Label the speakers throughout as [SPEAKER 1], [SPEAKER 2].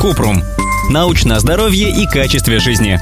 [SPEAKER 1] Купрум. Научное здоровье и качестве жизни.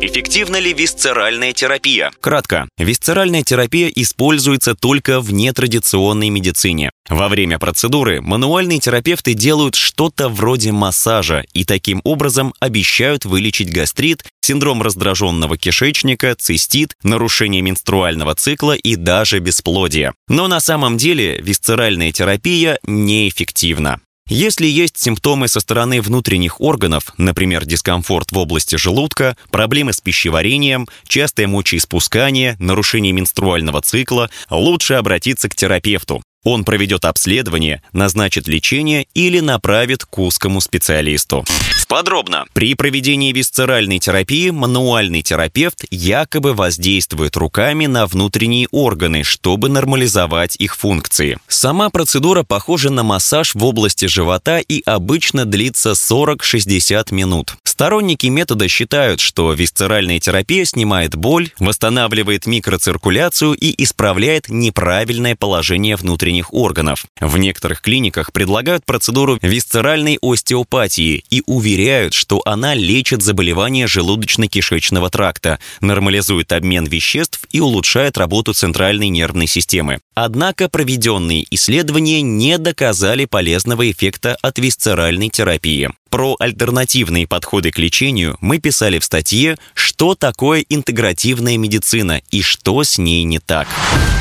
[SPEAKER 2] Эффективна ли висцеральная терапия? Кратко. Висцеральная терапия используется только в нетрадиционной медицине. Во время процедуры мануальные терапевты делают что-то вроде массажа и таким образом обещают вылечить гастрит, синдром раздраженного кишечника, цистит, нарушение менструального цикла и даже бесплодие. Но на самом деле висцеральная терапия неэффективна. Если есть симптомы со стороны внутренних органов, например, дискомфорт в области желудка, проблемы с пищеварением, частое мочеиспускание, нарушение менструального цикла, лучше обратиться к терапевту. Он проведет обследование, назначит лечение или направит к узкому специалисту. Подробно. При проведении висцеральной терапии мануальный терапевт якобы воздействует руками на внутренние органы, чтобы нормализовать их функции. Сама процедура похожа на массаж в области живота и обычно длится 40-60 минут. Сторонники метода считают, что висцеральная терапия снимает боль, восстанавливает микроциркуляцию и исправляет неправильное положение внутренних органов. В некоторых клиниках предлагают процедуру висцеральной остеопатии и уверяют, что она лечит заболевания желудочно-кишечного тракта, нормализует обмен веществ и улучшает работу центральной нервной системы. Однако проведенные исследования не доказали полезного эффекта от висцеральной терапии. Про альтернативные подходы к лечению мы писали в статье «Что такое интегративная медицина и что с ней не так».